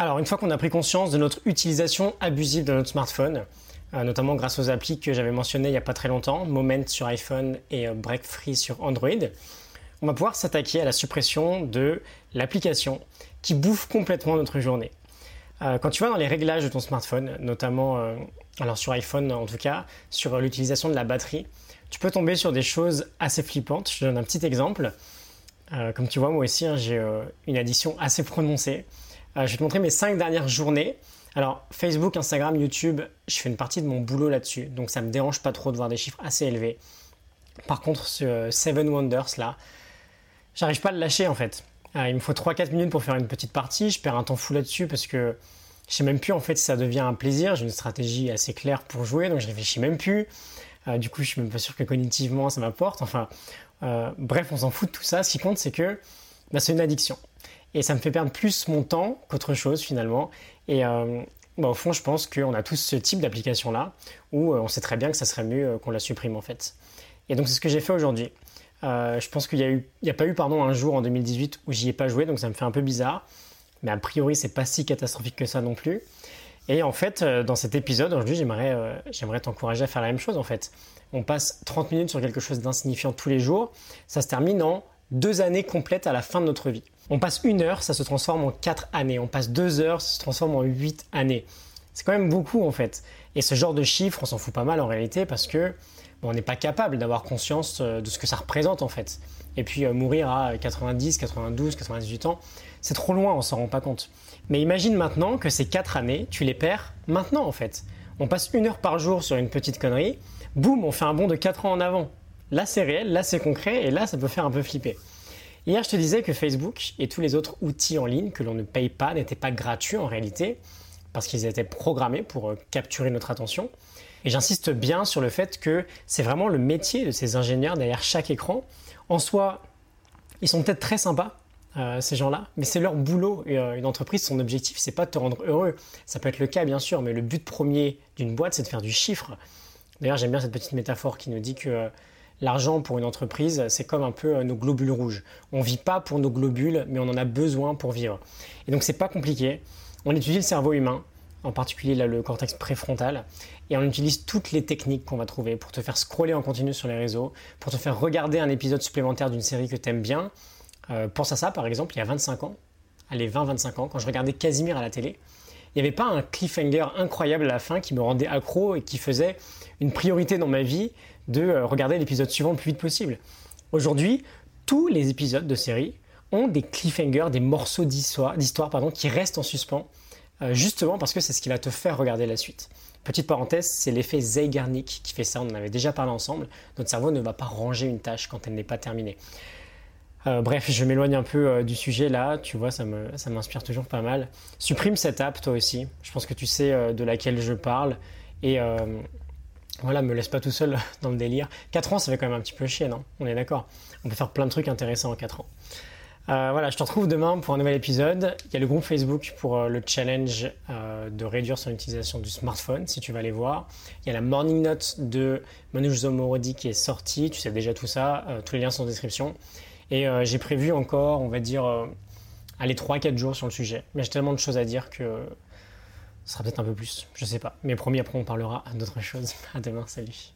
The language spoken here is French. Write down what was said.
Alors, une fois qu'on a pris conscience de notre utilisation abusive de notre smartphone, euh, notamment grâce aux applis que j'avais mentionnées il n'y a pas très longtemps, Moment sur iPhone et euh, Break Free sur Android, on va pouvoir s'attaquer à la suppression de l'application qui bouffe complètement notre journée. Euh, quand tu vas dans les réglages de ton smartphone, notamment alors sur iPhone en tout cas, sur l'utilisation de la batterie, tu peux tomber sur des choses assez flippantes. Je te donne un petit exemple. comme tu vois, moi aussi, hein, j'ai une addition assez prononcée. Je vais te montrer mes 5 dernières journées alors, Facebook, Instagram, YouTube, je fais une partie de mon boulot là-dessus, donc ça me dérange pas trop de voir des chiffres assez élevés. Par contre, ce Seven Wonders là, j'arrive pas à le lâcher en fait. Euh, il me faut 3-4 minutes pour faire une petite partie, je perds un temps fou là-dessus parce que je sais même plus en fait si ça devient un plaisir. J'ai une stratégie assez claire pour jouer, donc je réfléchis même plus. Euh, du coup, je suis même pas sûr que cognitivement ça m'apporte. Enfin, euh, bref, on s'en fout de tout ça. Ce qui compte, c'est que bah, c'est une addiction. Et ça me fait perdre plus mon temps qu'autre chose finalement. Et euh, bah, au fond, je pense qu'on a tous ce type d'application-là où euh, on sait très bien que ça serait mieux euh, qu'on la supprime en fait. Et donc c'est ce que j'ai fait aujourd'hui. je pense qu'il n'y a, pas eu pardon, un jour en 2018 où j'y ai pas joué, donc ça me fait un peu bizarre. Mais a priori, c'est pas si catastrophique que ça non plus. Et en fait, dans cet épisode, aujourd'hui, j'aimerais, j'aimerais t'encourager à faire la même chose en fait. On passe 30 minutes sur quelque chose d'insignifiant tous les jours. Ça se termine en deux années complètes à la fin de notre vie. On passe une heure, ça se transforme en quatre années. On passe deux heures, ça se transforme en huit années. C'est quand même beaucoup en fait. Et ce genre de chiffres, on s'en fout pas mal en réalité parce que on n'est pas capable d'avoir conscience euh, de ce que ça représente en fait. Et puis euh, mourir à 90, 92, 98 ans, c'est trop loin, on s'en rend pas compte. Mais imagine maintenant que ces quatre années, tu les perds maintenant en fait. On passe une heure par jour sur une petite connerie, boum, on fait un bond de quatre ans en avant. Là c'est réel, là c'est concret, et là ça peut faire un peu flipper. Hier, je te disais que Facebook et tous les autres outils en ligne que l'on ne paye pas n'étaient pas gratuits en réalité, parce qu'ils étaient programmés pour euh, capturer notre attention. Et j'insiste bien sur le fait que c'est vraiment le métier de ces ingénieurs derrière chaque écran. En soi, ils sont peut-être très sympas, euh, ces gens-là, mais c'est leur boulot. Et, euh, une entreprise, son objectif, c'est pas de te rendre heureux. Ça peut être le cas, bien sûr, mais le but premier d'une boîte, c'est de faire du chiffre. D'ailleurs, j'aime bien cette petite métaphore qui nous dit que L'argent pour une entreprise, c'est comme un peu euh, nos globules rouges. On vit pas pour nos globules, mais on en a besoin pour vivre. Et donc c'est pas compliqué. On étudie le cerveau humain, en particulier le cortex préfrontal, et on utilise toutes les techniques qu'on va trouver pour te faire scroller en continu sur les réseaux, pour te faire regarder un épisode supplémentaire d'une série que tu aimes bien. Euh, pense à ça par exemple, il y a 25 ans, allez 20-25 ans, quand je regardais Casimir à la télé, il n'y avait pas un cliffhanger incroyable à la fin qui me rendait accro et qui faisait une priorité dans ma vie de euh, regarder l'épisode suivant le plus vite possible. Aujourd'hui, tous les épisodes de série ont des cliffhangers, des morceaux d'histoire, qui restent en suspens, euh, justement parce que c'est ce qui va te faire regarder la suite. Petite parenthèse, c'est l'effet Zeigarnik qui fait ça, on en avait déjà parlé ensemble. Notre cerveau ne va pas ranger une tâche quand elle n'est pas terminée. Euh, bref, je m'éloigne un peu du sujet là, tu vois, ça m'inspire toujours pas mal. Supprime cette app toi aussi, je pense que tu sais de laquelle je parle. Et voilà, me laisse pas tout seul dans le délire. 4 ans, ça fait quand même un petit peu chier, non? On est d'accord On peut faire plein de trucs intéressants en 4 ans. Euh, voilà, je te retrouve demain pour un nouvel épisode. Il y a le groupe Facebook pour euh, le challenge euh, de réduire son utilisation du smartphone, si tu vas aller voir. Il y a la morning note de Manouche Zomorodi qui est sortie. Tu sais déjà tout ça. tous les liens sont en description. Et j'ai prévu encore, on va dire, aller 3-4 jours sur le sujet. Mais j'ai tellement de choses à dire que ce sera peut-être un peu plus, je sais pas. Mais promis, après on parlera d'autres choses. À demain, salut.